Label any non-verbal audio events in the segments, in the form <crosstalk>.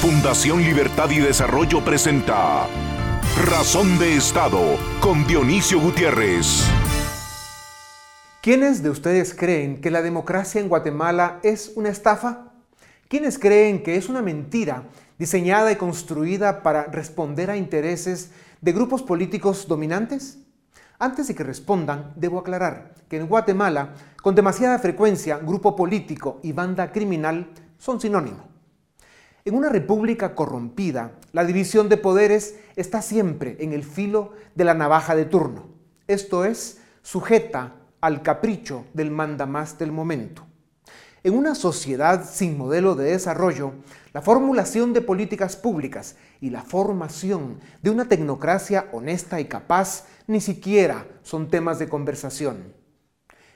Fundación Libertad y Desarrollo presenta Razón de Estado con Dionisio Gutiérrez. ¿Quiénes de ustedes creen que la democracia en Guatemala es una estafa? ¿Quiénes creen que es una mentira diseñada y construida para responder a intereses de grupos políticos dominantes? Antes de que respondan, debo aclarar que en Guatemala, con demasiada frecuencia, grupo político y banda criminal son sinónimos. En una república corrompida, la división de poderes está siempre en el filo de la navaja de turno, esto es, sujeta al capricho del mandamás del momento. En una sociedad sin modelo de desarrollo, la formulación de políticas públicas y la formación de una tecnocracia honesta y capaz ni siquiera son temas de conversación.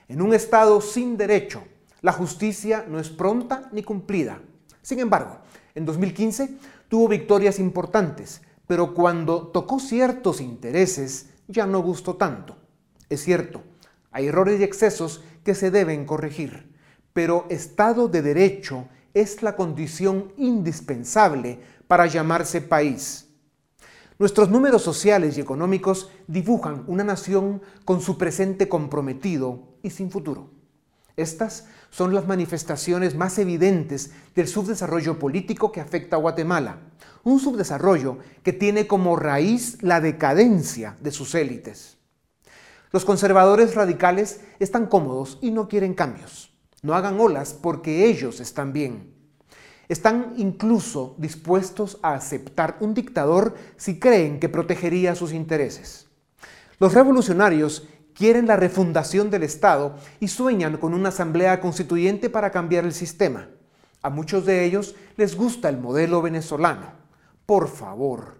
En un Estado sin derecho, la justicia no es pronta ni cumplida. Sin embargo, en 2015 tuvo victorias importantes, pero cuando tocó ciertos intereses ya no gustó tanto. Es cierto, hay errores y excesos que se deben corregir, pero Estado de Derecho es la condición indispensable para llamarse país. Nuestros números sociales y económicos dibujan una nación con su presente comprometido y sin futuro. Estas son las manifestaciones más evidentes del subdesarrollo político que afecta a Guatemala, un subdesarrollo que tiene como raíz la decadencia de sus élites. Los conservadores radicales están cómodos y no quieren cambios. No hagan olas porque ellos están bien. Están incluso dispuestos a aceptar un dictador si creen que protegería sus intereses. Los revolucionarios quieren la refundación del Estado y sueñan con una asamblea constituyente para cambiar el sistema. A muchos de ellos les gusta el modelo venezolano. Por favor.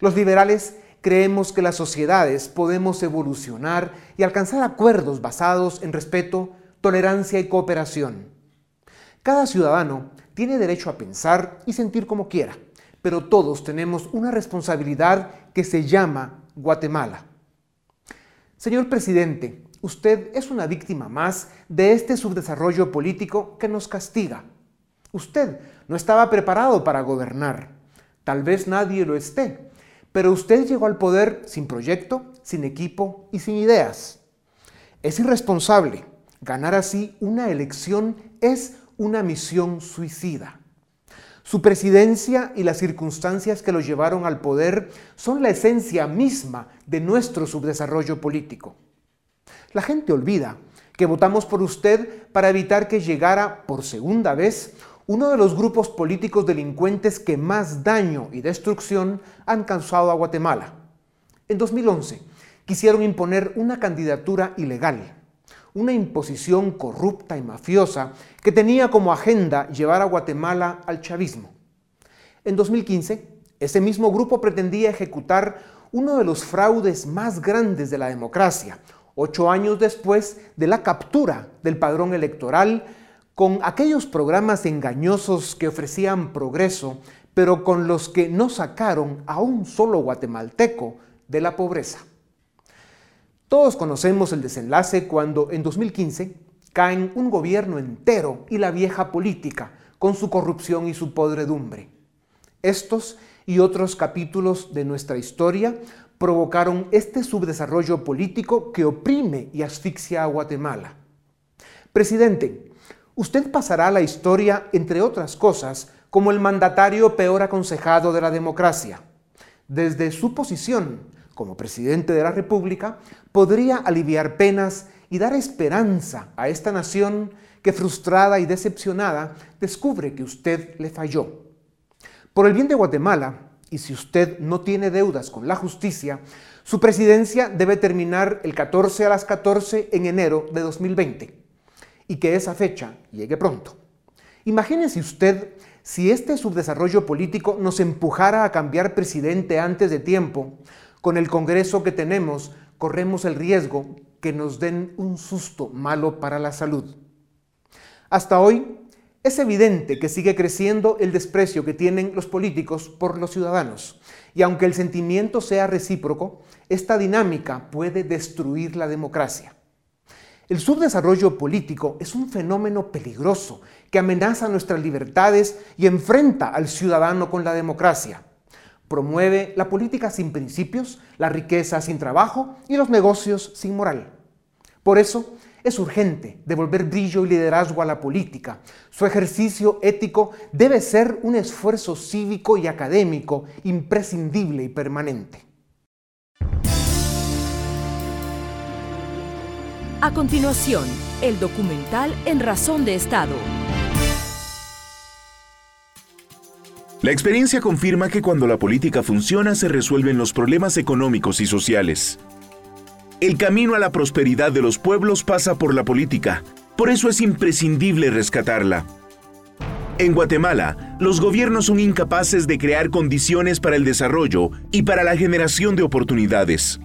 Los liberales creemos que las sociedades podemos evolucionar y alcanzar acuerdos basados en respeto, tolerancia y cooperación. Cada ciudadano tiene derecho a pensar y sentir como quiera, pero todos tenemos una responsabilidad que se llama Guatemala. Señor presidente, usted es una víctima más de este subdesarrollo político que nos castiga. Usted no estaba preparado para gobernar. Tal vez nadie lo esté, pero usted llegó al poder sin proyecto, sin equipo y sin ideas. Es irresponsable. Ganar así una elección es una misión suicida. Su presidencia y las circunstancias que lo llevaron al poder son la esencia misma de nuestro subdesarrollo político. La gente olvida que votamos por usted para evitar que llegara por segunda vez uno de los grupos políticos delincuentes que más daño y destrucción han causado a Guatemala. En 2011 quisieron imponer una candidatura ilegal una imposición corrupta y mafiosa que tenía como agenda llevar a Guatemala al chavismo. En 2015, ese mismo grupo pretendía ejecutar uno de los fraudes más grandes de la democracia, ocho años después de la captura del padrón electoral, con aquellos programas engañosos que ofrecían progreso, pero con los que no sacaron a un solo guatemalteco de la pobreza. Todos conocemos el desenlace cuando en 2015 caen un gobierno entero y la vieja política con su corrupción y su podredumbre. Estos y otros capítulos de nuestra historia provocaron este subdesarrollo político que oprime y asfixia a Guatemala. Presidente, usted pasará a la historia, entre otras cosas, como el mandatario peor aconsejado de la democracia. Desde su posición como presidente de la República, podría aliviar penas y dar esperanza a esta nación que frustrada y decepcionada descubre que usted le falló. Por el bien de Guatemala, y si usted no tiene deudas con la justicia, su presidencia debe terminar el 14 a las 14 en enero de 2020 y que esa fecha llegue pronto. Imagínese usted si este subdesarrollo político nos empujara a cambiar presidente antes de tiempo, con el Congreso que tenemos, corremos el riesgo que nos den un susto malo para la salud. Hasta hoy es evidente que sigue creciendo el desprecio que tienen los políticos por los ciudadanos. Y aunque el sentimiento sea recíproco, esta dinámica puede destruir la democracia. El subdesarrollo político es un fenómeno peligroso que amenaza nuestras libertades y enfrenta al ciudadano con la democracia. Promueve la política sin principios, la riqueza sin trabajo y los negocios sin moral. Por eso, es urgente devolver brillo y liderazgo a la política. Su ejercicio ético debe ser un esfuerzo cívico y académico imprescindible y permanente. A continuación, el documental En Razón de Estado. La experiencia confirma que cuando la política funciona se resuelven los problemas económicos y sociales. El camino a la prosperidad de los pueblos pasa por la política, por eso es imprescindible rescatarla. En Guatemala, los gobiernos son incapaces de crear condiciones para el desarrollo y para la generación de oportunidades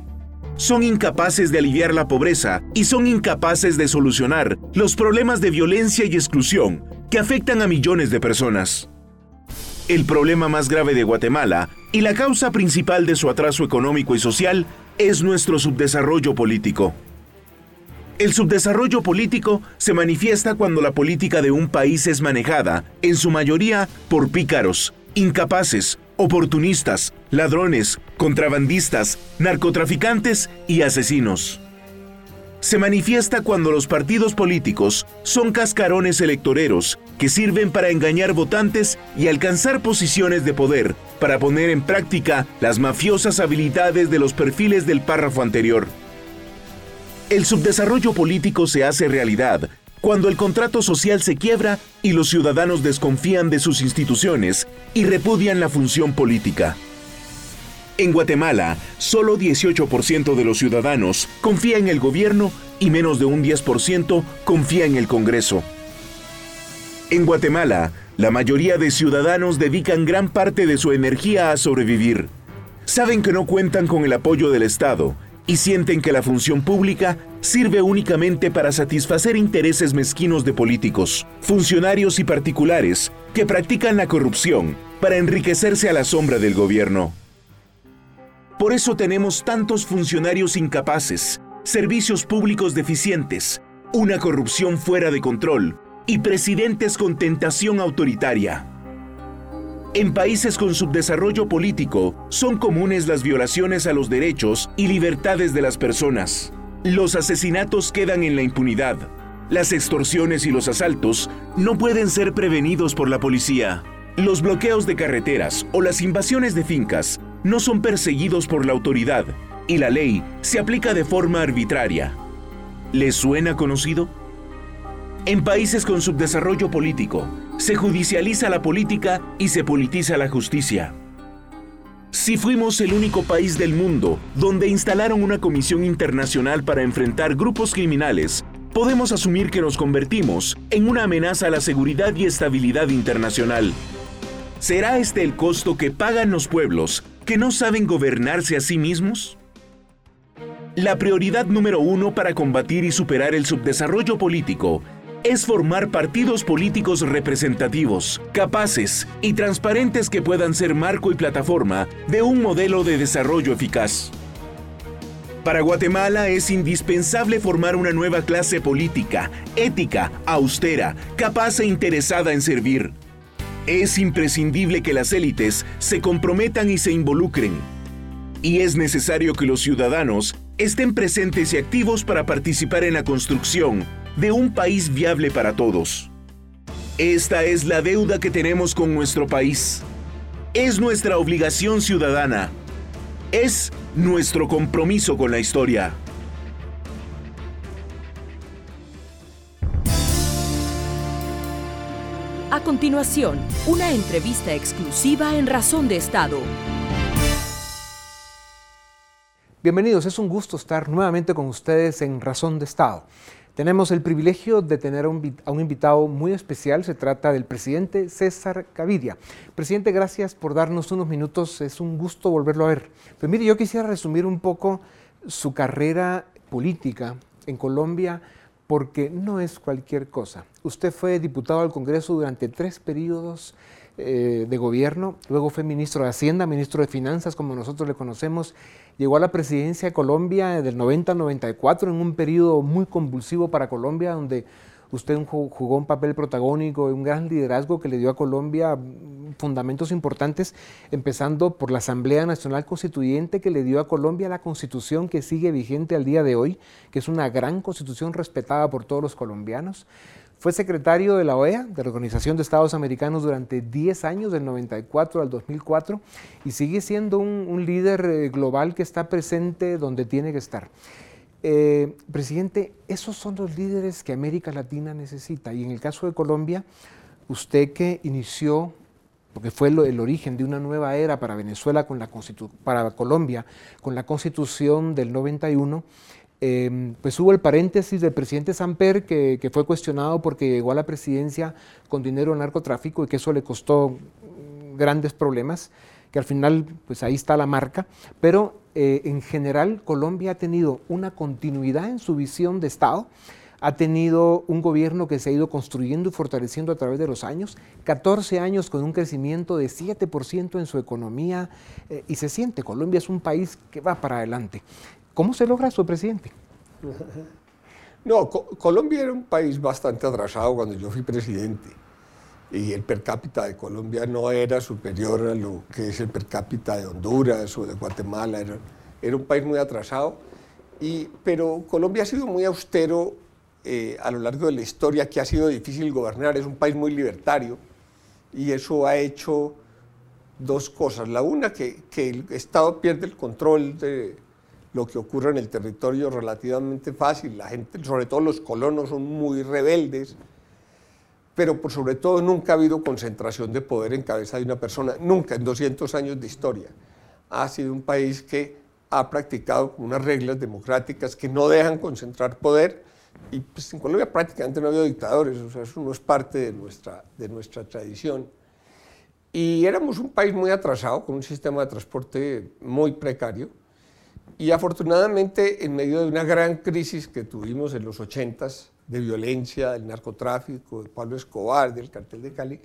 son incapaces de aliviar la pobreza y son incapaces de solucionar los problemas de violencia y exclusión que afectan a millones de personas. El problema más grave de Guatemala y la causa principal de su atraso económico y social es nuestro subdesarrollo político. El subdesarrollo político se manifiesta cuando la política de un país es manejada, en su mayoría, por pícaros, incapaces oportunistas, ladrones, contrabandistas, narcotraficantes y asesinos. Se manifiesta cuando los partidos políticos son cascarones electoreros que sirven para engañar votantes y alcanzar posiciones de poder para poner en práctica las mafiosas habilidades de los perfiles del párrafo anterior. El subdesarrollo político se hace realidad cuando el contrato social se quiebra y los ciudadanos desconfían de sus instituciones y repudian la función política. En Guatemala, solo 18% de los ciudadanos confía en el gobierno y menos de un 10% confía en el Congreso. En Guatemala, la mayoría de ciudadanos dedican gran parte de su energía a sobrevivir. Saben que no cuentan con el apoyo del Estado y sienten que la función pública sirve únicamente para satisfacer intereses mezquinos de políticos, funcionarios y particulares que practican la corrupción para enriquecerse a la sombra del gobierno. Por eso tenemos tantos funcionarios incapaces, servicios públicos deficientes, una corrupción fuera de control y presidentes con tentación autoritaria. En países con subdesarrollo político son comunes las violaciones a los derechos y libertades de las personas. Los asesinatos quedan en la impunidad. Las extorsiones y los asaltos no pueden ser prevenidos por la policía. Los bloqueos de carreteras o las invasiones de fincas no son perseguidos por la autoridad y la ley se aplica de forma arbitraria. ¿Les suena conocido? En países con subdesarrollo político, se judicializa la política y se politiza la justicia. Si fuimos el único país del mundo donde instalaron una comisión internacional para enfrentar grupos criminales, podemos asumir que nos convertimos en una amenaza a la seguridad y estabilidad internacional. ¿Será este el costo que pagan los pueblos que no saben gobernarse a sí mismos? La prioridad número uno para combatir y superar el subdesarrollo político es formar partidos políticos representativos, capaces y transparentes que puedan ser marco y plataforma de un modelo de desarrollo eficaz. Para Guatemala es indispensable formar una nueva clase política, ética, austera, capaz e interesada en servir. Es imprescindible que las élites se comprometan y se involucren. Y es necesario que los ciudadanos estén presentes y activos para participar en la construcción de un país viable para todos. Esta es la deuda que tenemos con nuestro país. Es nuestra obligación ciudadana. Es nuestro compromiso con la historia. Continuación, una entrevista exclusiva en Razón de Estado. Bienvenidos, es un gusto estar nuevamente con ustedes en Razón de Estado. Tenemos el privilegio de tener a un, invitado muy especial. Se trata del presidente César Cavidia. Presidente, gracias por darnos unos minutos. Es un gusto volverlo a ver. Pues mire, yo quisiera resumir un poco su carrera política en Colombia porque no es cualquier cosa. Usted fue diputado al Congreso durante tres periodos eh, de gobierno, luego fue ministro de Hacienda, ministro de Finanzas, como nosotros le conocemos, llegó a la presidencia de Colombia del 90 al 94, en un periodo muy convulsivo para Colombia, donde usted jugó un papel protagónico, un gran liderazgo que le dio a Colombia fundamentos importantes, empezando por la Asamblea Nacional Constituyente que le dio a Colombia la constitución que sigue vigente al día de hoy, que es una gran constitución respetada por todos los colombianos. Fue secretario de la OEA, de la Organización de Estados Americanos, durante 10 años, del 94 al 2004, y sigue siendo un, líder eh, global que está presente donde tiene que estar. Eh, presidente, esos son los líderes que América Latina necesita. Y en el caso de Colombia, usted que inició, porque fue el origen de una nueva era para Venezuela, con la para Colombia, con la constitución del 91, Em, pues hubo el paréntesis del presidente Samper que, fue cuestionado porque llegó a la presidencia con dinero al narcotráfico y que eso le costó grandes problemas, que al final pues ahí está la marca, pero eh, en general Colombia ha tenido una continuidad en su visión de Estado, ha tenido un gobierno que se ha ido construyendo y fortaleciendo a través de los años, 14 años con un crecimiento de 7% en su economía eh, y se siente, Colombia es un país que va para adelante. ¿Cómo se logra eso, presidente? <laughs> No, Colombia era un país bastante atrasado cuando yo fui presidente y el per cápita de Colombia no era superior a lo que es el per cápita de Honduras o de Guatemala, era, un país muy atrasado, y, pero Colombia ha sido muy austero eh, a lo largo de la historia, que ha sido difícil gobernar, es un país muy libertario y eso ha hecho dos cosas. La una, que, que el Estado pierde el control de, lo que ocurre en el territorio relativamente fácil. La gente, sobre todo los colonos, son muy rebeldes, pero por sobre todo nunca ha habido concentración de poder en cabeza de una persona, nunca en 200 años de historia. Ha sido un país que ha practicado unas reglas democráticas que no dejan concentrar poder y pues en Colombia prácticamente no ha habido dictadores, o sea, eso no es parte de nuestra, de nuestra tradición. Y éramos un país muy atrasado, con un sistema de transporte muy precario, y afortunadamente, en medio de una gran crisis que tuvimos en los 80 de violencia, del narcotráfico, de Pablo Escobar, del cartel de Cali,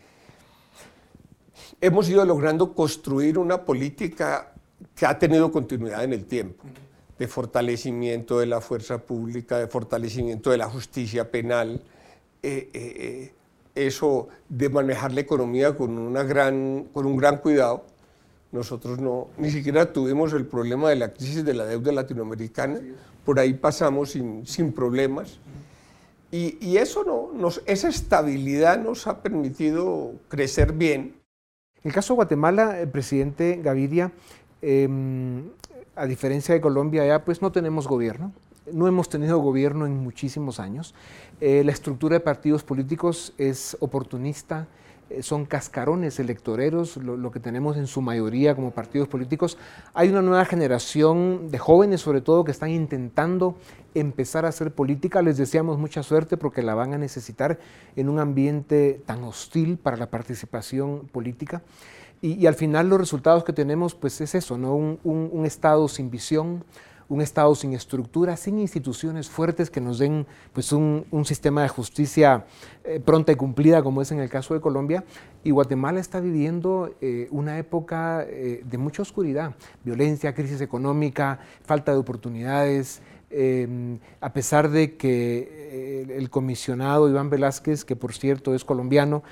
hemos ido logrando construir una política que ha tenido continuidad en el tiempo, de fortalecimiento de la fuerza pública, de fortalecimiento de la justicia penal, eh, eh, eh, eso de manejar la economía con, una gran, con un gran cuidado. Nosotros no, ni siquiera tuvimos el problema de la crisis de la deuda latinoamericana, por ahí pasamos sin, sin problemas. Y, y, eso no, nos, esa estabilidad nos ha permitido crecer bien. En el caso de Guatemala, el presidente Gaviria, em, a diferencia de Colombia, ya pues no tenemos gobierno, no hemos tenido gobierno en muchísimos años. Eh, la estructura de partidos políticos es oportunista, eh, son cascarones electoreros, lo, que tenemos en su mayoría como partidos políticos. Hay una nueva generación de jóvenes, sobre todo, que están intentando empezar a hacer política. Les deseamos mucha suerte porque la van a necesitar en un ambiente tan hostil para la participación política. Y, al final los resultados que tenemos, pues es eso, ¿no? un Estado sin visión, un Estado sin estructura, sin instituciones fuertes que nos den pues, un, sistema de justicia eh, pronta y cumplida, como es en el caso de Colombia. Y Guatemala está viviendo eh, una época eh, de mucha oscuridad, violencia, crisis económica, falta de oportunidades. a pesar de que el comisionado Iván Velázquez, que por cierto es colombiano,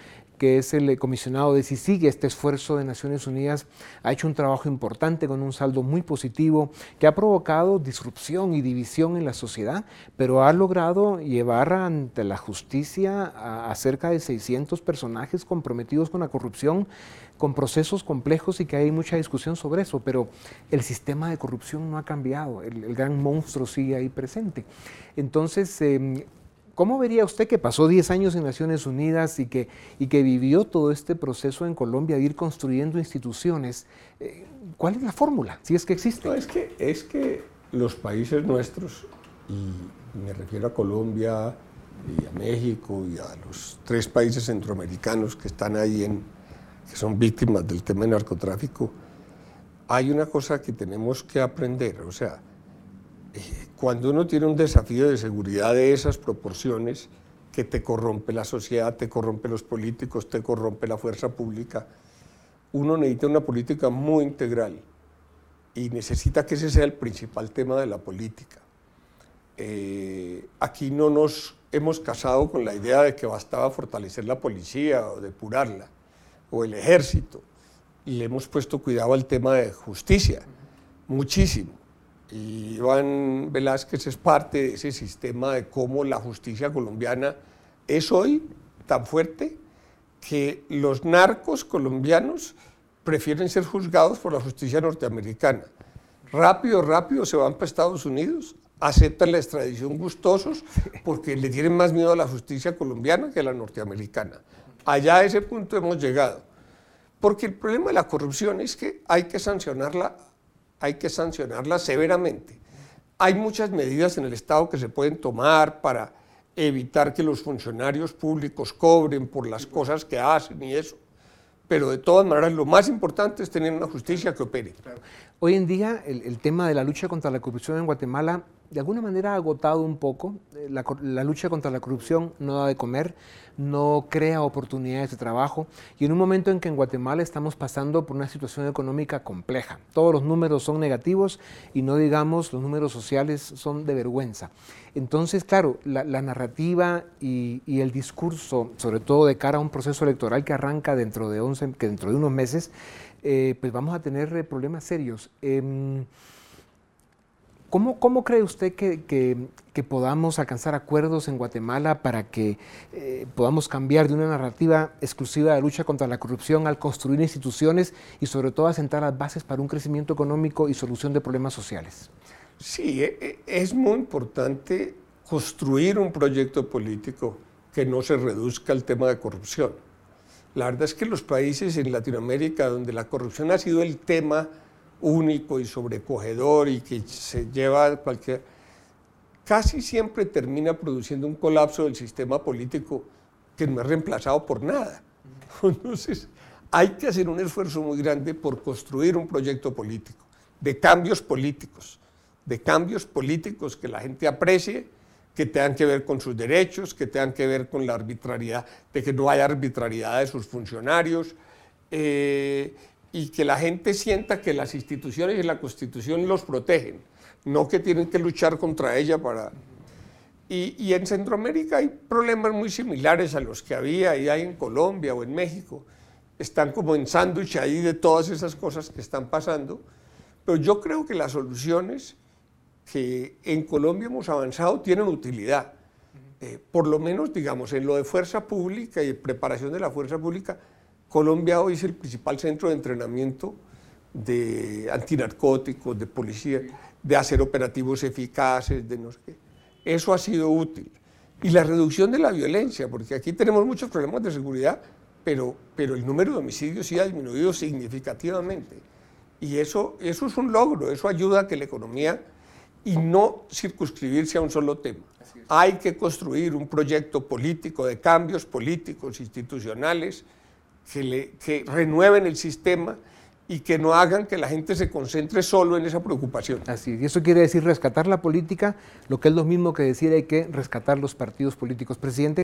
que es el comisionado de sigue este esfuerzo de Naciones Unidas, ha hecho un trabajo importante con un saldo muy positivo que ha provocado disrupción y división en la sociedad, pero ha logrado llevar ante la justicia a, cerca de 600 personajes comprometidos con la corrupción con procesos complejos y que hay mucha discusión sobre eso, pero el sistema de corrupción no ha cambiado, el, gran monstruo sigue ahí presente. Entonces, em, ¿Cómo vería usted que pasó 10 años en Naciones Unidas y que, y que vivió todo este proceso en Colombia de ir construyendo instituciones? Eh, ¿Cuál es la fórmula, si es que existe? es, que, es que los países nuestros, y me refiero a Colombia y a México y a los tres países centroamericanos que están ahí, en, que son víctimas del tema del narcotráfico, hay una cosa que tenemos que aprender, o sea, eh, cuando uno tiene un desafío de seguridad de esas proporciones, que te corrompe la sociedad, te corrompe los políticos, te corrompe la fuerza pública, uno necesita una política muy integral y necesita que ese sea el principal tema de la política. Eh, aquí no nos hemos casado con la idea de que bastaba fortalecer la policía o depurarla, o el ejército, le hemos puesto cuidado al tema de justicia, muchísimo. Y Iván Velázquez es parte de ese sistema de cómo la justicia colombiana es hoy tan fuerte que los narcos colombianos prefieren ser juzgados por la justicia norteamericana. Rápido, rápido se van para Estados Unidos, aceptan la extradición gustosos porque le tienen más miedo a la justicia colombiana que a la norteamericana. Allá a ese punto hemos llegado. Porque el problema de la corrupción es que hay que sancionarla hay que sancionarla severamente. Hay muchas medidas en el Estado que se pueden tomar para evitar que los funcionarios públicos cobren por las cosas que hacen y eso. Pero de todas maneras, lo más importante es tener una justicia que opere. Hoy en día, el, tema de la lucha contra la corrupción en Guatemala de alguna manera agotado un poco. Eh, la, lucha contra la corrupción no da de comer, no crea oportunidades de trabajo y en un momento en que en Guatemala estamos pasando por una situación económica compleja. Todos los números son negativos y no digamos los números sociales son de vergüenza. Entonces, claro, la, narrativa y, el discurso, sobre todo de cara a un proceso electoral que arranca dentro de, 11, que dentro de unos meses, eh, pues vamos a tener eh, problemas serios. Em, ¿Cómo, cree usted que, podamos alcanzar acuerdos en Guatemala para que eh, podamos cambiar de una narrativa exclusiva de lucha contra la corrupción al construir instituciones y sobre todo a sentar las bases para un crecimiento económico y solución de problemas sociales? Sí, e, e, es muy importante construir un proyecto político que no se reduzca al tema de corrupción. La verdad es que los países en Latinoamérica donde la corrupción ha sido el tema único y sobrecogedor y que se lleva cualquier... casi siempre termina produciendo un colapso del sistema político que no es reemplazado por nada. <laughs> Entonces, hay que hacer un esfuerzo muy grande por construir un proyecto político, de cambios políticos, de cambios políticos que la gente aprecie, que tengan que ver con sus derechos, que tengan que ver con la arbitrariedad, de que no haya arbitrariedad de sus funcionarios, eh, y que la gente sienta que las instituciones y la Constitución los protegen, no que tienen que luchar contra ella para... Y, en Centroamérica hay problemas muy similares a los que había y hay en Colombia o en México. Están como en sándwich ahí de todas esas cosas que están pasando. Pero yo creo que las soluciones que en Colombia hemos avanzado tienen utilidad. Eh, por lo menos, digamos, en lo de fuerza pública y preparación de la fuerza pública, Colombia hoy es el principal centro de entrenamiento de antinarcóticos, de policía, de hacer operativos eficaces, de no sé qué. Eso ha sido útil. Y la reducción de la violencia, porque aquí tenemos muchos problemas de seguridad, pero, pero el número de homicidios sí ha disminuido significativamente. Y eso, eso es un logro, eso ayuda a que la economía y no circunscribirse a un solo tema. Hay que construir un proyecto político de cambios políticos, institucionales, que, renueven el sistema y que no hagan que la gente se concentre solo en esa preocupación. Así, y eso quiere decir rescatar la política, lo que es lo mismo que decir hay que rescatar los partidos políticos. Presidente,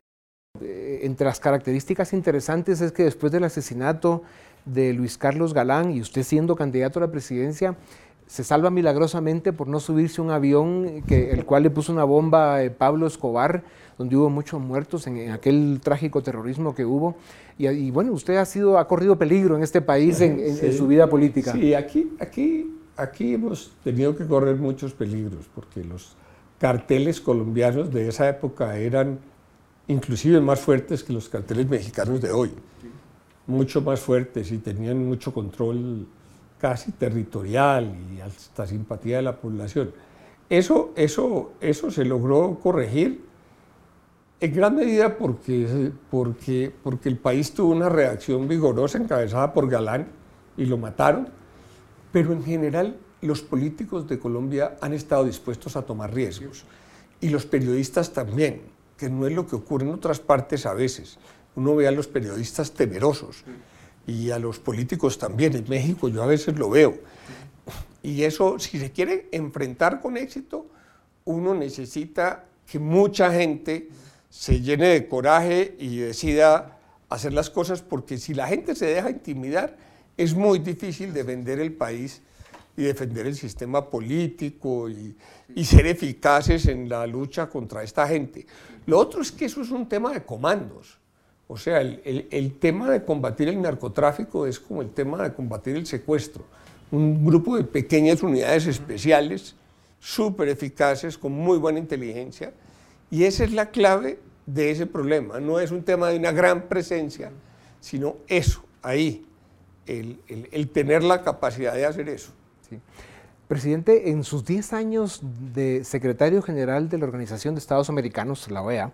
eh, entre las características interesantes es que después del asesinato de Luis Carlos Galán y usted siendo candidato a la presidencia, se salva milagrosamente por no subirse un avión que, el cual le puso una bomba a Pablo Escobar, donde hubo muchos muertos en, aquel trágico terrorismo que hubo. Y, bueno, usted ha sido, ha corrido peligro en este país en, su vida política. Sí, aquí, aquí, aquí hemos tenido que correr muchos peligros, porque los carteles colombianos de esa época eran inclusive más fuertes que los carteles mexicanos de hoy. Mucho más fuertes y tenían mucho control casi territorial y hasta simpatía de la población. Eso, eso, eso se logró corregir en gran medida porque, porque, porque el país tuvo una reacción vigorosa encabezada por Galán y lo mataron, pero en general los políticos de Colombia han estado dispuestos a tomar riesgos y los periodistas también, que no es lo que ocurre en otras partes a veces. Uno ve a los periodistas temerosos y a los políticos también. En México yo a veces lo veo. Y eso, si se quiere enfrentar con éxito, uno necesita que mucha gente se llene de coraje y decida hacer las cosas, porque si la gente se deja intimidar, es muy difícil defender el país y defender el sistema político y, ser eficaces en la lucha contra esta gente. Lo otro es que eso es un tema de comandos. O sea, el, el, tema de combatir el narcotráfico es como el tema de combatir el secuestro. Un grupo de pequeñas unidades especiales, súper eficaces, con muy buena inteligencia. Y esa es la clave de ese problema. No es un tema de una gran presencia, sino eso, ahí, el, tener la capacidad de hacer eso. Presidente, en sus 10 años de secretario general de la Organización de Estados Americanos, la OEA,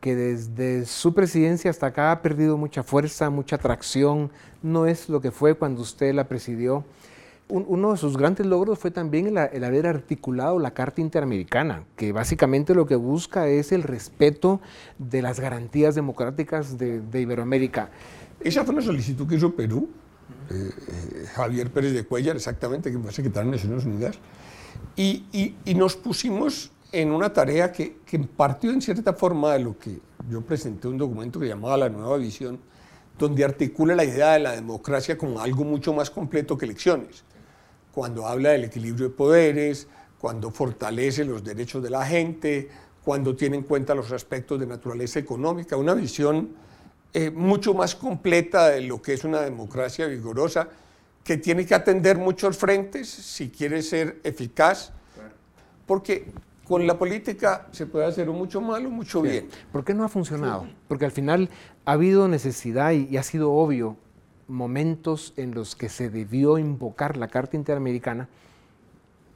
que desde su presidencia hasta acá ha perdido mucha fuerza, mucha atracción, no es lo que fue cuando usted la presidió. Uno de sus grandes logros fue también el, haber articulado la Carta Interamericana, que básicamente lo que busca es el respeto de las garantías democráticas de, Iberoamérica. Esa fue una solicitud que hizo Perú, eh, eh, Javier Pérez de Cuellar, exactamente, que fue secretario de Naciones Unidas, y, y nos pusimos en una tarea que, que, partió en cierta forma de lo que yo presenté un documento que llamaba La Nueva Visión, donde articula la idea de la democracia como algo mucho más completo que elecciones. Cuando habla del equilibrio de poderes, cuando fortalece los derechos de la gente, cuando tiene en cuenta los aspectos de naturaleza económica, una visión eh, mucho más completa de lo que es una democracia vigorosa, que tiene que atender muchos frentes si quiere ser eficaz, porque con la política se puede hacer mucho malo o mucho bien. ¿Por qué no ha funcionado? Porque al final ha habido necesidad y, ha sido obvio momentos en los que se debió invocar la Carta Interamericana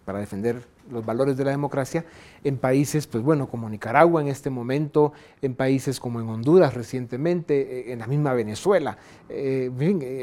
para defender los valores de la democracia en países, pues bueno, como Nicaragua en este momento, en países como en Honduras recientemente, eh, en la misma Venezuela, eh,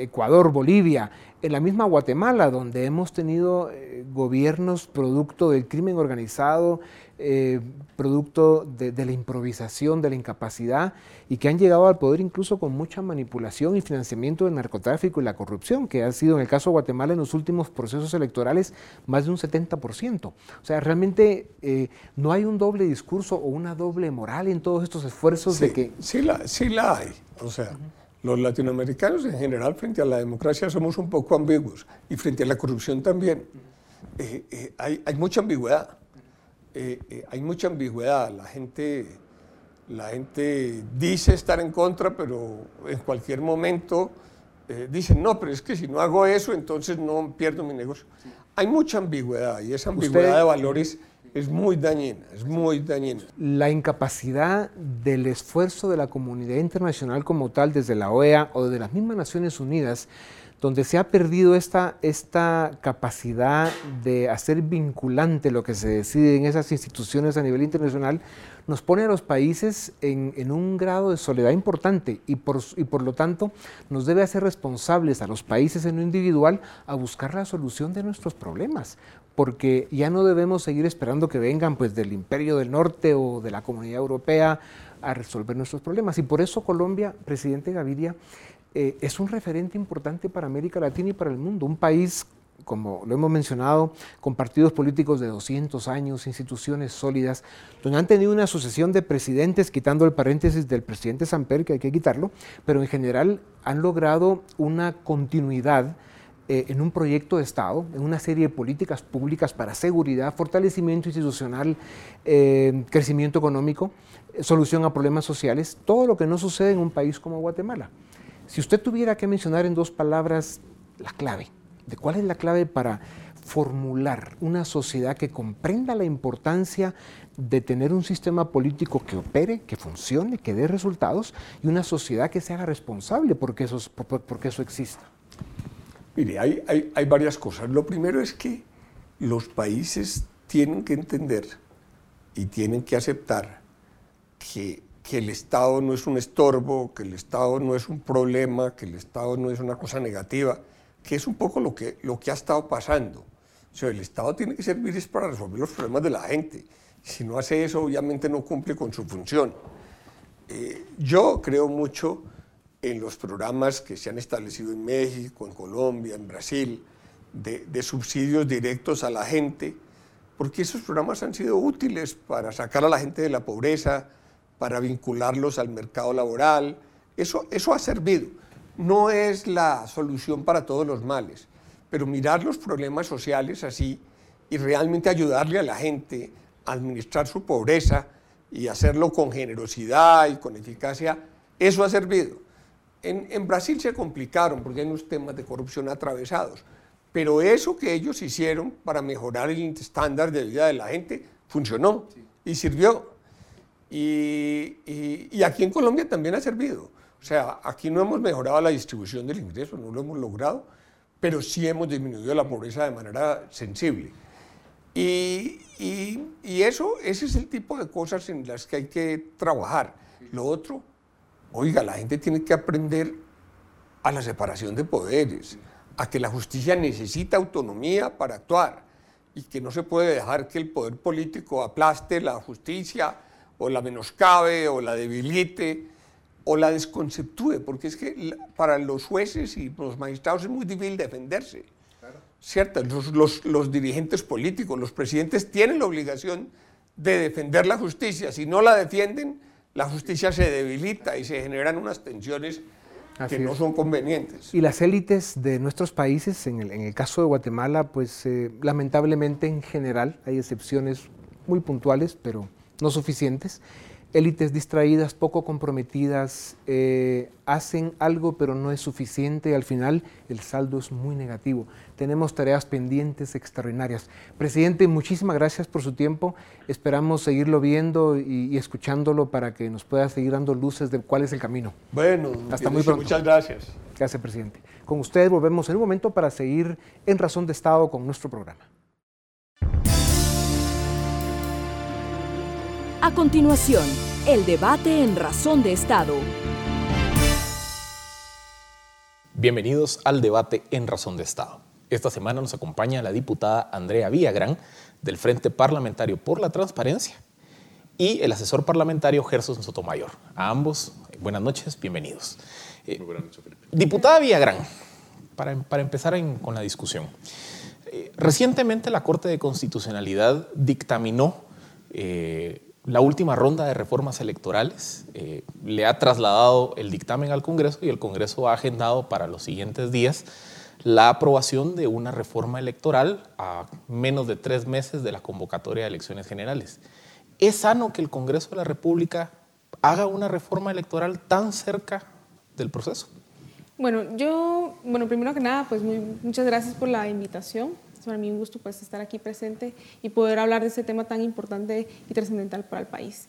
Ecuador, Bolivia, en la misma Guatemala, donde hemos tenido eh, gobiernos producto del crimen organizado, eh, producto de, la improvisación, de la incapacidad, y que han llegado al poder incluso con mucha manipulación y financiamiento del narcotráfico y la corrupción, que ha sido en el caso de Guatemala en los últimos procesos electorales más de un 70%. O sea, realmente eh, no hay un doble discurso o una doble moral en todos estos esfuerzos de que... Sí la, sí la hay. O sea, los latinoamericanos en general frente a la democracia somos un poco ambiguos y frente a la corrupción también. Eh, eh, hay, hay, mucha ambigüedad. Eh, hay mucha ambigüedad. La gente, la gente dice estar en contra, pero en cualquier momento dicen, no, pero es que si no hago eso, entonces no pierdo mi negocio. Hay mucha ambigüedad y esa ambigüedad de valores es muy dañina, es muy dañina. La incapacidad del esfuerzo de la comunidad internacional como tal, desde la OEA o de las mismas Naciones Unidas, donde se ha perdido esta, esta capacidad de hacer vinculante lo que se decide en esas instituciones a nivel internacional, nos pone a los países en, un grado de soledad importante y por, y por lo tanto nos debe hacer responsables a los países en lo individual a buscar la solución de nuestros problemas, porque ya no debemos seguir esperando que vengan pues del imperio del norte o de la comunidad europea a resolver nuestros problemas. Y por eso Colombia, presidente Gaviria, eh, es un referente importante para América Latina y para el mundo. Un país, como lo hemos mencionado, con partidos políticos de 200 años, instituciones sólidas, donde han tenido una sucesión de presidentes, quitando el paréntesis del presidente Samper, que hay que quitarlo, pero en general han logrado una continuidad eh, en un proyecto de Estado, en una serie de políticas públicas para seguridad, fortalecimiento institucional, eh, crecimiento económico, solución a problemas sociales, todo lo que no sucede en un país como Guatemala. Si usted tuviera que mencionar en dos palabras la clave, de cuál es la clave para formular una sociedad que comprenda la importancia de tener un sistema político que opere, que funcione, que dé resultados y una sociedad que se haga responsable porque eso, porque eso exista. Mire, hay, hay, hay varias cosas. Lo primero es que los países tienen que entender y tienen que aceptar que que el Estado no es un estorbo, que el Estado no es un problema, que el Estado no es una cosa negativa, que es un poco lo que, lo que ha estado pasando. O sea, el Estado tiene que servir para resolver los problemas de la gente. Si no hace eso, obviamente no cumple con su función. Eh, yo creo mucho en los programas que se han establecido en México, en Colombia, en Brasil, de, de subsidios directos a la gente, porque esos programas han sido útiles para sacar a la gente de la pobreza, para vincularlos al mercado laboral. Eso, eso ha servido. No es la solución para todos los males, pero mirar los problemas sociales así y realmente ayudarle a la gente a administrar su pobreza y hacerlo con generosidad y con eficacia, eso ha servido. En, en, Brasil se complicaron porque hay unos temas de corrupción atravesados, pero eso que ellos hicieron para mejorar el estándar de vida de la gente funcionó y sirvió. Y, y, y, aquí en Colombia también ha servido. O sea, aquí no hemos mejorado la distribución del ingreso, no lo hemos logrado, pero sí hemos disminuido la pobreza de manera sensible. Y, y, eso, ese es el tipo de cosas en las que hay que trabajar. Lo otro, oiga, la gente tiene que aprender a la separación de poderes, a que la justicia necesita autonomía para actuar y que no se puede dejar que el poder político aplaste la justicia o la menoscabe o la debilite o la desconceptúe, porque es que para los jueces y los magistrados es muy difícil defenderse. ¿cierto? Los, los, dirigentes políticos, los presidentes tienen la obligación de defender la justicia. Si no la defienden, la justicia se debilita y se generan unas tensiones que no son convenientes. Y las élites de nuestros países, en el, en el caso de Guatemala, pues eh, lamentablemente en general, hay excepciones muy puntuales, pero no suficientes, élites distraídas, poco comprometidas, eh, hacen algo pero no es suficiente, al final el saldo es muy negativo. Tenemos tareas pendientes extraordinarias. Presidente, muchísimas gracias por su tiempo. Esperamos seguirlo viendo y, escuchándolo para que nos pueda seguir dando luces de cuál es el camino. Bueno, hasta muy pronto. Muchas gracias. Gracias, presidente. Con ustedes volvemos en un momento para seguir en Razón de Estado con nuestro programa. A continuación, el debate en Razón de Estado. Bienvenidos al debate en Razón de Estado. Esta semana nos acompaña la diputada Andrea Villagrán del Frente Parlamentario por la Transparencia y el asesor parlamentario Gerson Sotomayor. A ambos, buenas noches, bienvenidos. Muy buenas noches, Felipe. Diputada Villagrán, para, para empezar con la discusión. Eh, recientemente la Corte de Constitucionalidad dictaminó eh, la última ronda de reformas electorales eh, le ha trasladado el dictamen al Congreso y el Congreso ha agendado para los siguientes días la aprobación de una reforma electoral a menos de tres meses de la convocatoria de elecciones generales. ¿Es sano que el Congreso de la República haga una reforma electoral tan cerca del proceso? Bueno, yo, bueno, primero que nada, pues muchas gracias por la invitación. Es para mí un gusto pues, estar aquí presente y poder hablar de este tema tan importante y trascendental para el país.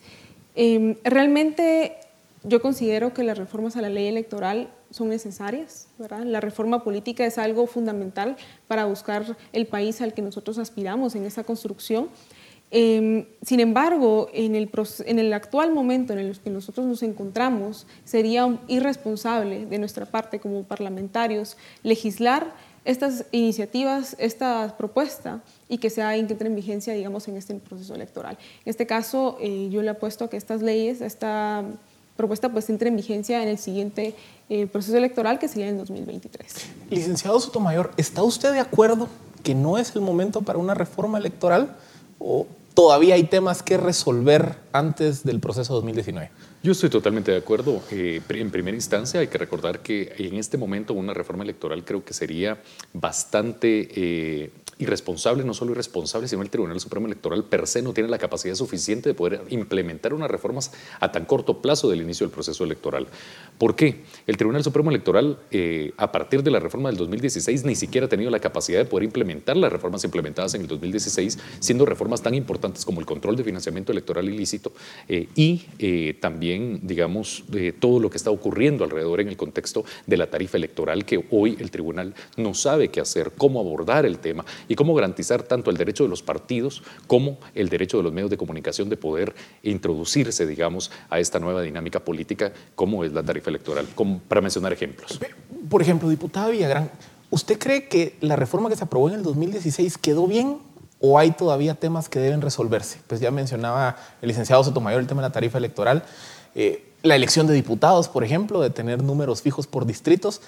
Em, realmente yo considero que las reformas a la ley electoral son necesarias, ¿verdad? La reforma política es algo fundamental para buscar el país al que nosotros aspiramos en esa construcción. Em, sin embargo, en el, en el, actual momento en el que nosotros nos encontramos, sería irresponsable de nuestra parte como parlamentarios legislar estas iniciativas, esta propuesta y que sea que entre en vigencia, digamos, en este proceso electoral. En este caso, eh, yo le apuesto a que estas leyes, esta propuesta, pues entre en vigencia en el siguiente eh, proceso electoral, que sería en 2023. Licenciado Sotomayor, ¿está usted de acuerdo que no es el momento para una reforma electoral o todavía hay temas que resolver antes del proceso 2019? Yo estoy totalmente de acuerdo. Eh, en primera instancia hay que recordar que en este momento una reforma electoral creo que sería bastante eh, irresponsable, no solo irresponsable, sino el Tribunal Supremo Electoral per se no tiene la capacidad suficiente de poder implementar unas reformas a tan corto plazo del inicio del proceso electoral. ¿Por qué? El Tribunal Supremo Electoral, eh, a partir de la reforma del 2016, ni siquiera ha tenido la capacidad de poder implementar las reformas implementadas en el 2016, siendo reformas tan importantes como el control de financiamiento electoral ilícito eh, y eh, también, digamos, todo lo que está ocurriendo alrededor en el contexto de la tarifa electoral, que hoy el Tribunal no sabe qué hacer, cómo abordar el tema y cómo garantizar tanto el derecho de los partidos como el derecho de los medios de comunicación de poder introducirse, digamos, a esta nueva dinámica política como es la tarifa electoral, para mencionar ejemplos. Por ejemplo, diputada Villagrán, ¿usted cree que la reforma que se aprobó en el 2016 quedó bien o hay todavía temas que deben resolverse? Pues ya mencionaba el licenciado Sotomayor el tema de la tarifa electoral. Eh, la elección de diputados, por ejemplo, de tener números fijos por distritos.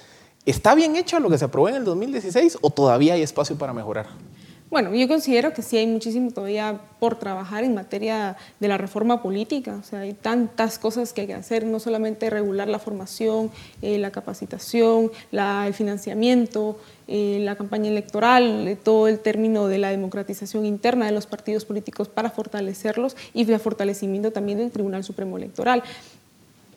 ¿Está bien hecho lo que se aprobó en el 2016 o todavía hay espacio para mejorar? Bueno, yo considero que sí hay muchísimo todavía por trabajar en materia de la reforma política. O sea, hay tantas cosas que hay que hacer, no solamente regular la formación, eh, la capacitación, el financiamiento, eh, la campaña electoral, eh, todo el término de la democratización interna de los partidos políticos para fortalecerlos y el fortalecimiento también del Tribunal Supremo Electoral.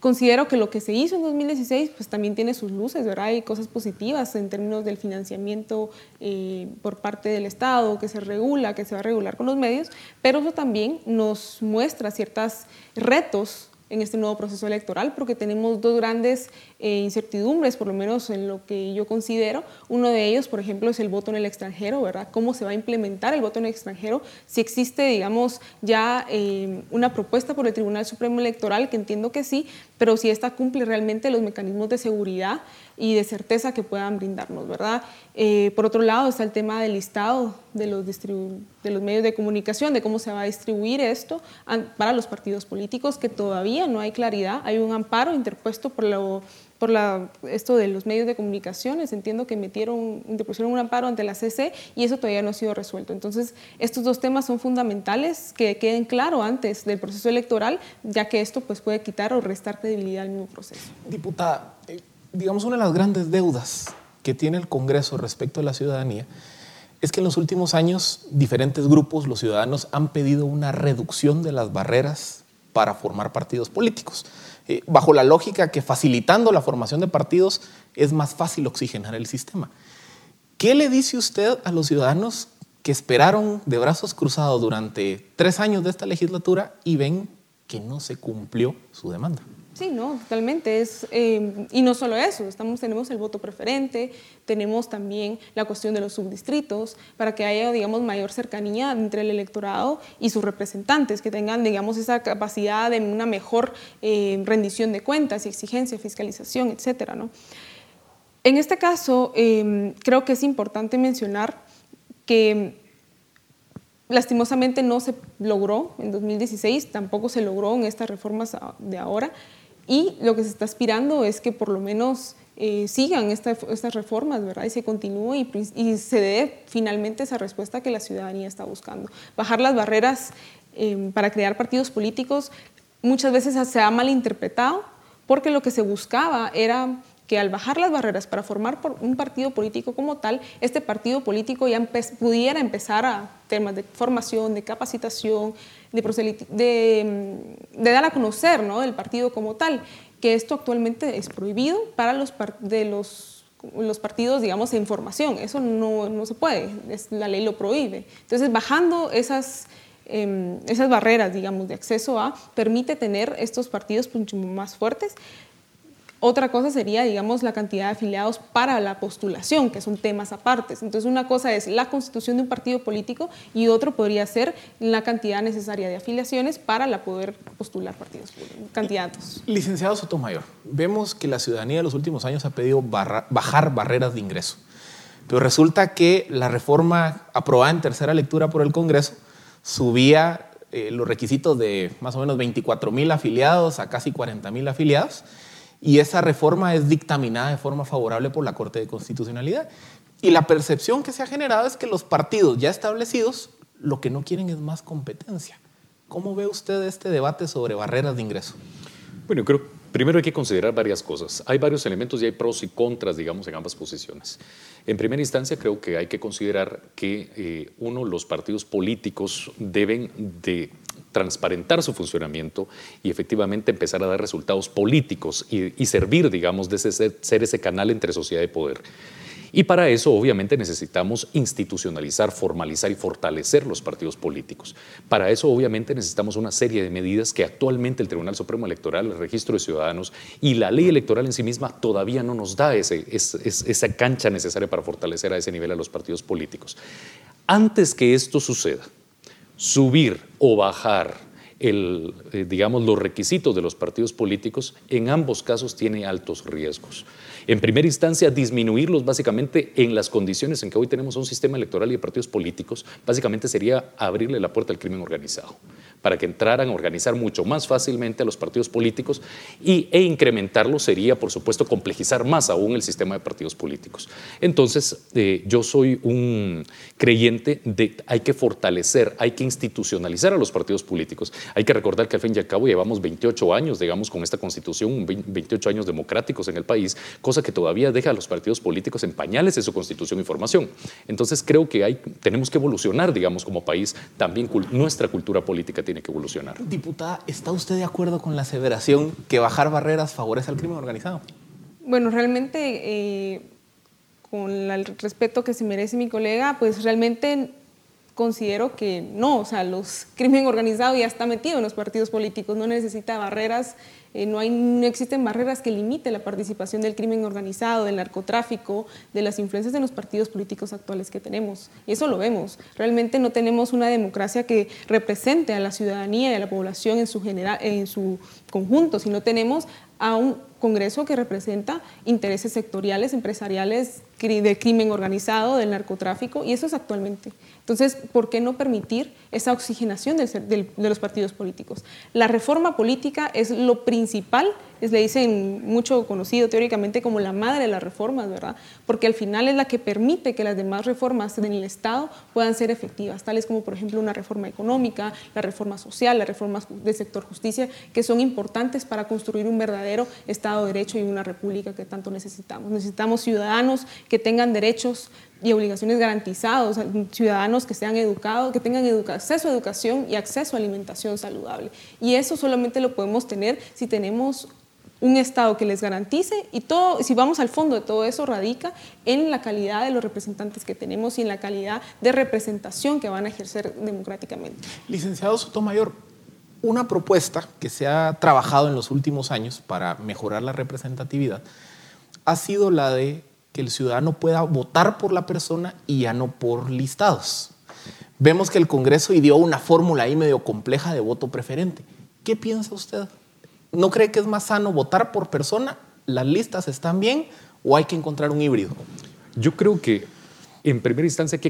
Considero que lo que se hizo en 2016 pues también tiene sus luces, ¿verdad? Hay cosas positivas en términos del financiamiento eh, por parte del Estado, que se regula, que se va a regular con los medios, pero eso también nos muestra ciertos retos en este nuevo proceso electoral, porque tenemos dos grandes eh, incertidumbres, por lo menos en lo que yo considero. Uno de ellos, por ejemplo, es el voto en el extranjero, ¿verdad? ¿Cómo se va a implementar el voto en el extranjero? Si existe, digamos, ya eh, una propuesta por el Tribunal Supremo Electoral, que entiendo que sí, pero si esta cumple realmente los mecanismos de seguridad y de certeza que puedan brindarnos, ¿verdad? Eh, por otro lado está el tema del listado de los, de los medios de comunicación, de cómo se va a distribuir esto para los partidos políticos, que todavía no hay claridad. Hay un amparo interpuesto por, lo, por la, esto de los medios de comunicaciones. Entiendo que metieron, interpusieron un amparo ante la CC y eso todavía no ha sido resuelto. Entonces, estos dos temas son fundamentales que queden claro antes del proceso electoral, ya que esto pues, puede quitar o restar credibilidad al mismo proceso. Diputada, eh, digamos, una de las grandes deudas que tiene el Congreso respecto a la ciudadanía es que en los últimos años diferentes grupos, los ciudadanos, han pedido una reducción de las barreras para formar partidos políticos, eh, bajo la lógica que facilitando la formación de partidos es más fácil oxigenar el sistema. ¿Qué le dice usted a los ciudadanos que esperaron de brazos cruzados durante tres años de esta legislatura y ven que no se cumplió su demanda? Sí, no, totalmente. Es, eh, y no solo eso, tenemos el voto preferente, tenemos también la cuestión de los subdistritos, para que haya, digamos, mayor cercanía entre el electorado y sus representantes, que tengan, digamos, esa capacidad de una mejor eh, rendición de cuentas y exigencia, fiscalización, etcétera. En este caso, eh, creo que es importante mencionar que lastimosamente no se logró en 2016, tampoco se logró en estas reformas de ahora, y lo que se está aspirando es que por lo menos eh, sigan estas reformas, ¿verdad? Y se continúe y, se dé finalmente esa respuesta que la ciudadanía está buscando. Bajar las barreras em, para crear partidos políticos muchas veces se ha malinterpretado porque lo que se buscaba era que al bajar las barreras para formar un partido político como tal, este partido político ya pudiera empezar a temas de formación, de capacitación, de, de, dar a conocer ¿no? el partido como tal, que esto actualmente es prohibido para los, de los, los partidos, digamos, en formación. Eso no, no se puede, la ley lo prohíbe. Entonces, bajando esas... Em, esas barreras, digamos, de acceso a, permite tener estos partidos mucho más fuertes otra cosa sería, digamos, la cantidad de afiliados para la postulación, que son temas apartes. Entonces, una cosa es la constitución de un partido político y otro podría ser la cantidad necesaria de afiliaciones para la poder postular partidos, candidatos. Licenciado Sotomayor, vemos que la ciudadanía en los últimos años ha pedido bajar barreras de ingreso, pero resulta que la reforma aprobada en tercera lectura por el Congreso subía eh, los requisitos de más o menos 24 mil afiliados a casi 40 mil afiliados y esa reforma es dictaminada de forma favorable por la Corte de Constitucionalidad. Y la percepción que se ha generado es que los partidos ya establecidos lo que no quieren es más competencia. ¿Cómo ve usted este debate sobre barreras de ingreso? Bueno, creo primero hay que considerar varias cosas. Hay varios elementos y hay pros y contras, digamos, en ambas posiciones. En primera instancia, creo que hay que considerar que, eh, uno, los partidos políticos deben de transparentar su funcionamiento y efectivamente empezar a dar resultados políticos y, servir, digamos, de ser ese canal entre sociedad y poder. Y para eso, obviamente, necesitamos institucionalizar, formalizar y fortalecer los partidos políticos. Para eso, obviamente, necesitamos una serie de medidas que actualmente el Tribunal Supremo Electoral, el Registro de Ciudadanos y la ley electoral en sí misma todavía no nos da ese, esa cancha necesaria para fortalecer a ese nivel a los partidos políticos. Antes que esto suceda, subir o bajar el, eh, digamos, los requisitos de los partidos políticos, en ambos casos tiene altos riesgos. En primera instancia, disminuirlos básicamente en las condiciones en que hoy tenemos un sistema electoral y de partidos políticos, básicamente sería abrirle la puerta al crimen organizado para que entraran a organizar mucho más fácilmente a los partidos políticos y, e incrementarlo sería, por supuesto, complejizar más aún el sistema de partidos políticos. Entonces, eh, yo soy un creyente de hay que fortalecer, hay que institucionalizar a los partidos políticos. Hay que recordar que al fin y al cabo llevamos 28 años, digamos, con esta constitución, 28 años democráticos en el país, cosa que todavía deja a los partidos políticos en pañales en su constitución y formación. Entonces, creo que hay, tenemos que evolucionar, digamos, como país, también nuestra cultura política tiene que evolucionar. Diputada, ¿está usted de acuerdo con la aseveración que bajar barreras favorece al crimen organizado? Bueno, realmente, eh, con el respeto que se merece mi colega, pues realmente considero que no, o sea, los crimen organizado ya está metido en los partidos políticos, no necesita barreras eh, no, hay, no existen barreras que limiten la participación del crimen organizado, del narcotráfico, de las influencias de los partidos políticos actuales que tenemos. Y eso lo vemos. Realmente no tenemos una democracia que represente a la ciudadanía y a la población en su, general, en su conjunto, sino tenemos a un Congreso que representa intereses sectoriales, empresariales, de crimen organizado, del narcotráfico, y eso es actualmente. Entonces, ¿por qué no permitir esa oxigenación de los partidos políticos? La reforma política es lo principal es, le dicen mucho conocido teóricamente como la madre de las reformas, ¿verdad? Porque al final es la que permite que las demás reformas en el Estado puedan ser efectivas, tales como por ejemplo una reforma económica, la reforma social, la reforma del sector justicia, que son importantes para construir un verdadero Estado de Derecho y una república que tanto necesitamos. Necesitamos ciudadanos que tengan derechos y obligaciones garantizados, ciudadanos que sean educados, que tengan acceso a educación y acceso a alimentación saludable. Y eso solamente lo podemos tener si tenemos un Estado que les garantice y todo, si vamos al fondo de todo eso, radica en la calidad de los representantes que tenemos y en la calidad de representación que van a ejercer democráticamente. Licenciado Sotomayor, una propuesta que se ha trabajado en los últimos años para mejorar la representatividad ha sido la de que el ciudadano pueda votar por la persona y ya no por listados. Vemos que el Congreso ideó una fórmula ahí medio compleja de voto preferente. ¿Qué piensa usted? ¿No cree que es más sano votar por persona? ¿Las listas están bien o hay que encontrar un híbrido? Yo creo que en primera instancia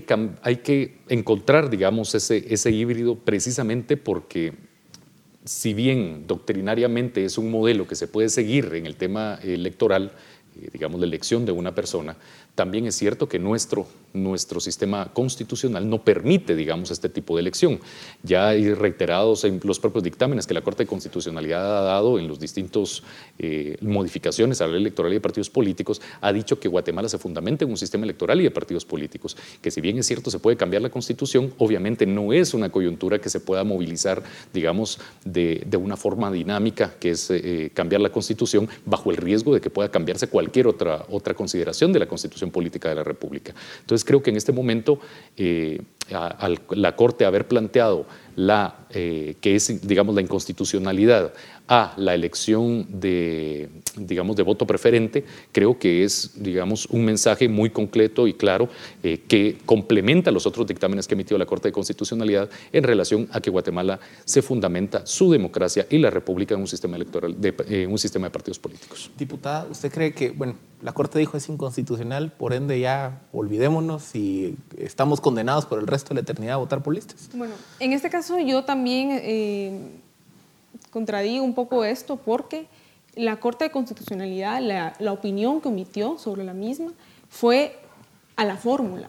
hay que, encontrar, digamos, ese, ese híbrido precisamente porque si bien doctrinariamente es un modelo que se puede seguir en el tema electoral, eh, digamos, la elección de una persona, también es cierto que nuestro, nuestro sistema constitucional no permite, digamos, este tipo de elección. Ya hay reiterados en los propios dictámenes que la Corte de Constitucionalidad ha dado en los distintos eh, modificaciones a la ley electoral y de partidos políticos, ha dicho que Guatemala se fundamenta en un sistema electoral y de partidos políticos, que si bien es cierto se puede cambiar la constitución, obviamente no es una coyuntura que se pueda movilizar, digamos, de, de una forma dinámica, que es eh, cambiar la constitución bajo el riesgo de que pueda cambiarse cualquier otra, otra consideración de la constitución política de la República. Entonces creo que en este momento eh, la Corte haber planteado la, eh, que es, digamos, la inconstitucionalidad a la elección de, digamos, de voto preferente, creo que es, digamos, un mensaje muy concreto y claro eh, que complementa los otros dictámenes que emitió la Corte de Constitucionalidad en relación a que Guatemala se fundamenta su democracia y la República en un sistema electoral, de, un sistema de partidos políticos. Diputada, ¿usted cree que, bueno, la Corte dijo es inconstitucional, por ende ya olvidémonos y estamos condenados por el resto de la eternidad a votar por listas? Bueno, en este caso yo también... Eh, contradigo un poco esto porque la Corte de Constitucionalidad, la, opinión que emitió sobre la misma fue a la fórmula.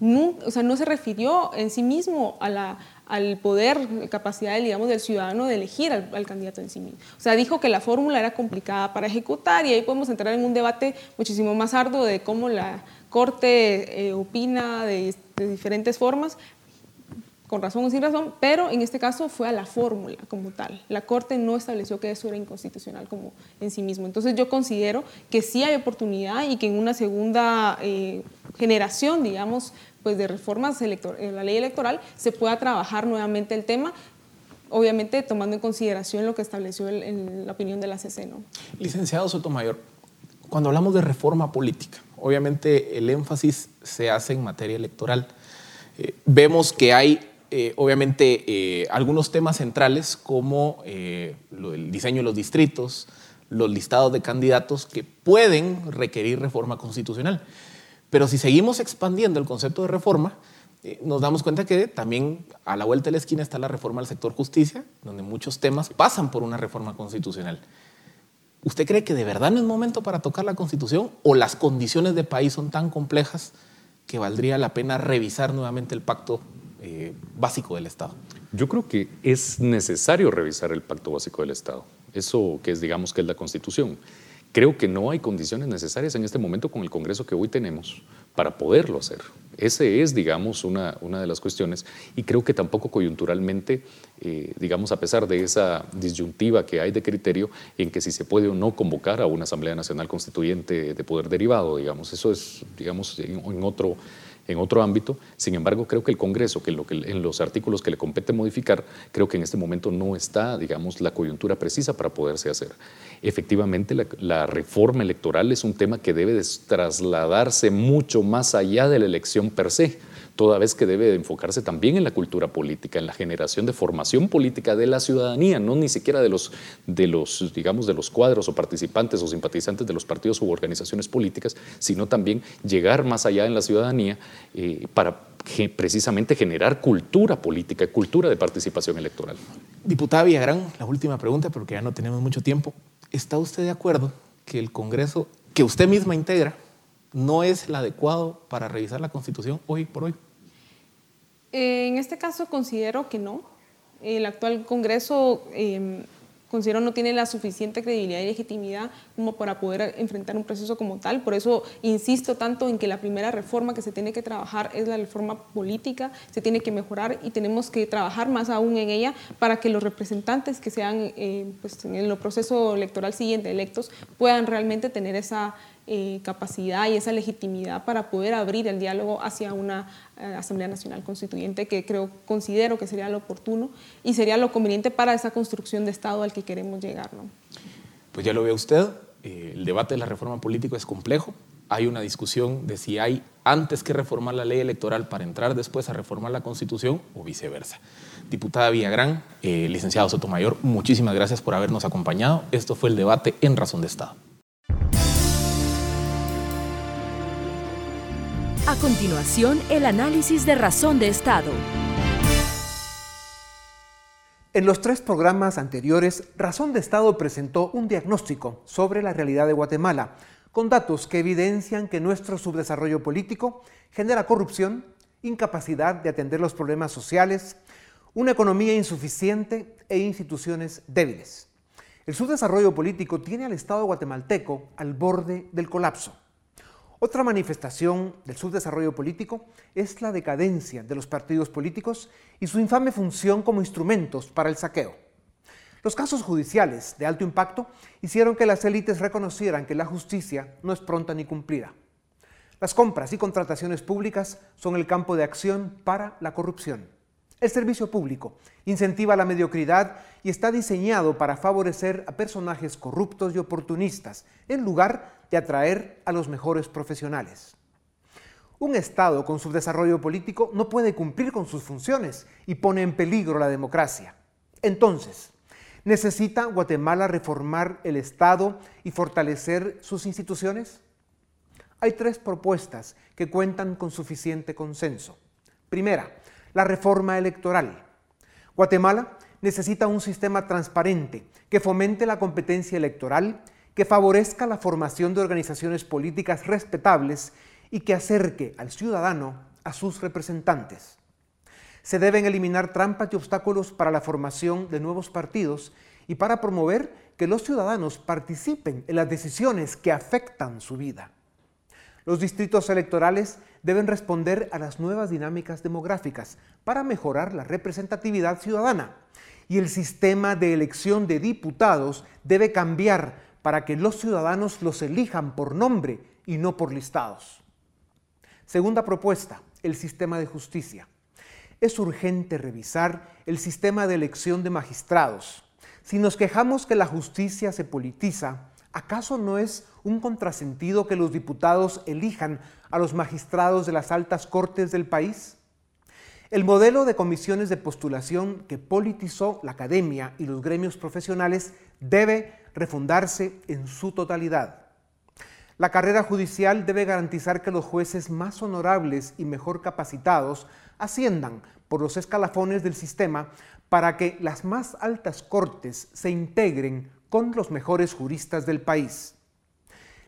No, o sea, no se refirió en sí mismo a la, al poder, capacidad digamos, del ciudadano de elegir al, candidato en sí mismo. O sea, dijo que la fórmula era complicada para ejecutar y ahí podemos entrar en un debate muchísimo más arduo de cómo la Corte eh, opina de, de diferentes formas, con razón o sin razón, pero en este caso fue a la fórmula como tal. La Corte no estableció que eso era inconstitucional como en sí mismo. Entonces yo considero que sí hay oportunidad y que en una segunda eh, generación, digamos, pues de reformas en la ley electoral se pueda trabajar nuevamente el tema, obviamente tomando en consideración lo que estableció en la opinión de la CC. ¿no? Licenciado Sotomayor, cuando hablamos de reforma política, obviamente el énfasis se hace en materia electoral. Eh, vemos que hay eh, obviamente eh, algunos temas centrales como eh, el diseño de los distritos, los listados de candidatos que pueden requerir reforma constitucional. Pero si seguimos expandiendo el concepto de reforma, nos damos cuenta que también a la vuelta de la esquina está la reforma al sector justicia, donde muchos temas pasan por una reforma constitucional. ¿Usted cree que de verdad no es momento para tocar la constitución o las condiciones de país son tan complejas que valdría la pena revisar nuevamente el pacto eh, básico del Estado? Yo creo que es necesario revisar el pacto básico del Estado. Eso que es, digamos, que es la constitución. Creo que no hay condiciones necesarias en este momento con el Congreso que hoy tenemos para poderlo hacer. Ese es, digamos, una, una de las cuestiones y creo que tampoco coyunturalmente, eh, digamos, a pesar de esa disyuntiva que hay de criterio en que si se puede o no convocar a una Asamblea Nacional Constituyente de poder derivado, digamos, eso es, digamos, en otro en otro ámbito. Sin embargo, creo que el Congreso, que en, los artículos que le compete modificar, creo que en este momento no está, digamos, la coyuntura precisa para poderse hacer. Efectivamente, la, reforma electoral es un tema que debe trasladarse mucho más allá de la elección per se toda vez que debe enfocarse también en la cultura política, en la generación de formación política de la ciudadanía, no ni siquiera de los, de los, digamos, de los cuadros o participantes o simpatizantes de los partidos u organizaciones políticas, sino también llegar más allá en la ciudadanía eh, para precisamente generar cultura política, cultura de participación electoral. Diputada Villagrán, la última pregunta, porque ya no tenemos mucho tiempo. ¿Está usted de acuerdo que el Congreso que usted misma integra no es el adecuado para revisar la Constitución hoy por hoy? En este caso considero que no. El actual Congreso em, considero no tiene la suficiente credibilidad y legitimidad como para poder enfrentar un proceso como tal. Por eso insisto tanto en que la primera reforma que se tiene que trabajar es la reforma política, se tiene que mejorar y tenemos que trabajar más aún en ella para que los representantes que sean eh, pues, en el proceso electoral siguiente electos puedan realmente tener esa eh, capacidad y esa legitimidad para poder abrir el diálogo hacia una eh, Asamblea Nacional Constituyente que creo, considero que sería lo oportuno y sería lo conveniente para esa construcción de Estado al que queremos llegar. Pues ya lo ve usted, eh, el debate de la reforma política es complejo. Hay una discusión de si hay antes que reformar la ley electoral para entrar después a reformar la Constitución o viceversa. Diputada Villagrán, licenciado Sotomayor, muchísimas gracias por habernos acompañado. Esto fue el debate en Razón de Estado. A continuación, el análisis de razón de Estado. En los tres programas anteriores, Razón de Estado presentó un diagnóstico sobre la realidad de Guatemala, con datos que evidencian que nuestro subdesarrollo político genera corrupción, incapacidad de atender los problemas sociales, una economía insuficiente e instituciones débiles. El subdesarrollo político tiene al Estado guatemalteco al borde del colapso. Otra manifestación del subdesarrollo político es la decadencia de los partidos políticos y su infame función como instrumentos para el saqueo. Los casos judiciales de alto impacto hicieron que las élites reconocieran que la justicia no es pronta ni cumplida. Las compras y contrataciones públicas son el campo de acción para la corrupción. El servicio público incentiva la mediocridad y está diseñado para favorecer a personajes corruptos y oportunistas en lugar de atraer a los mejores profesionales. Un Estado con su desarrollo político no puede cumplir con sus funciones y pone en peligro la democracia. Entonces, ¿necesita Guatemala reformar el Estado y fortalecer sus instituciones? Hay tres propuestas que cuentan con suficiente consenso. Primera, la reforma electoral. Guatemala necesita un sistema transparente que fomente la competencia electoral que favorezca la formación de organizaciones políticas respetables y que acerque al ciudadano a sus representantes. Se deben eliminar trampas y obstáculos para la formación de nuevos partidos y para promover que los ciudadanos participen en las decisiones que afectan su vida. Los distritos electorales deben responder a las nuevas dinámicas demográficas para mejorar la representatividad ciudadana y el sistema de elección de diputados debe cambiar para que los ciudadanos los elijan por nombre y no por listados. Segunda propuesta, el sistema de justicia. Es urgente revisar el sistema de elección de magistrados. Si nos quejamos que la justicia se politiza, ¿acaso no es un contrasentido que los diputados elijan a los magistrados de las altas cortes del país? El modelo de comisiones de postulación que politizó la academia y los gremios profesionales debe refundarse en su totalidad. La carrera judicial debe garantizar que los jueces más honorables y mejor capacitados asciendan por los escalafones del sistema para que las más altas cortes se integren con los mejores juristas del país.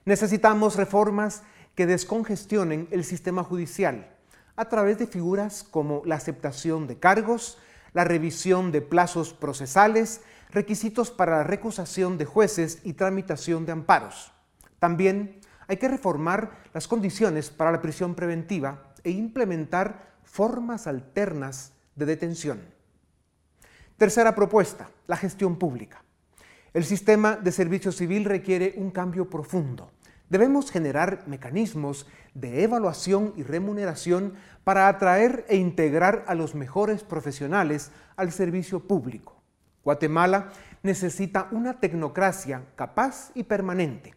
Necesitamos reformas que descongestionen el sistema judicial a través de figuras como la aceptación de cargos, la revisión de plazos procesales, requisitos para la recusación de jueces y tramitación de amparos. También hay que reformar las condiciones para la prisión preventiva e implementar formas alternas de detención. Tercera propuesta, la gestión pública. El sistema de servicio civil requiere un cambio profundo. Debemos generar mecanismos de evaluación y remuneración para atraer e integrar a los mejores profesionales al servicio público. Guatemala necesita una tecnocracia capaz y permanente.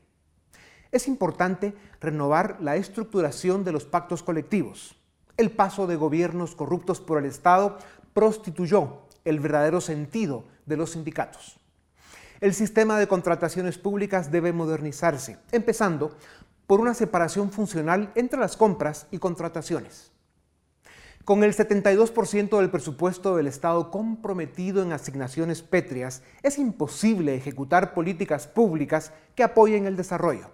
Es importante renovar la estructuración de los pactos colectivos. El paso de gobiernos corruptos por el Estado prostituyó el verdadero sentido de los sindicatos. El sistema de contrataciones públicas debe modernizarse, empezando por una separación funcional entre las compras y contrataciones. Con el 72% del presupuesto del Estado comprometido en asignaciones pétreas, es imposible ejecutar políticas públicas que apoyen el desarrollo.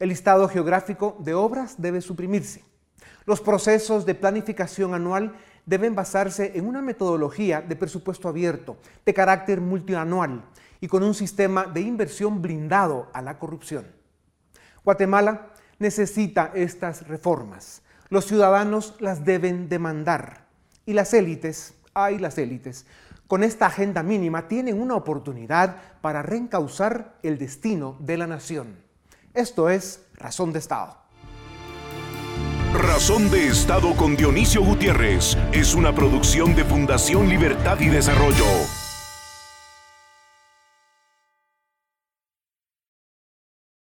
El listado geográfico de obras debe suprimirse. Los procesos de planificación anual deben basarse en una metodología de presupuesto abierto, de carácter multianual y con un sistema de inversión blindado a la corrupción. Guatemala necesita estas reformas. Los ciudadanos las deben demandar. Y las élites, ay las élites, con esta agenda mínima tienen una oportunidad para reencauzar el destino de la nación. Esto es Razón de Estado. Razón de Estado con Dionisio Gutiérrez es una producción de Fundación Libertad y Desarrollo.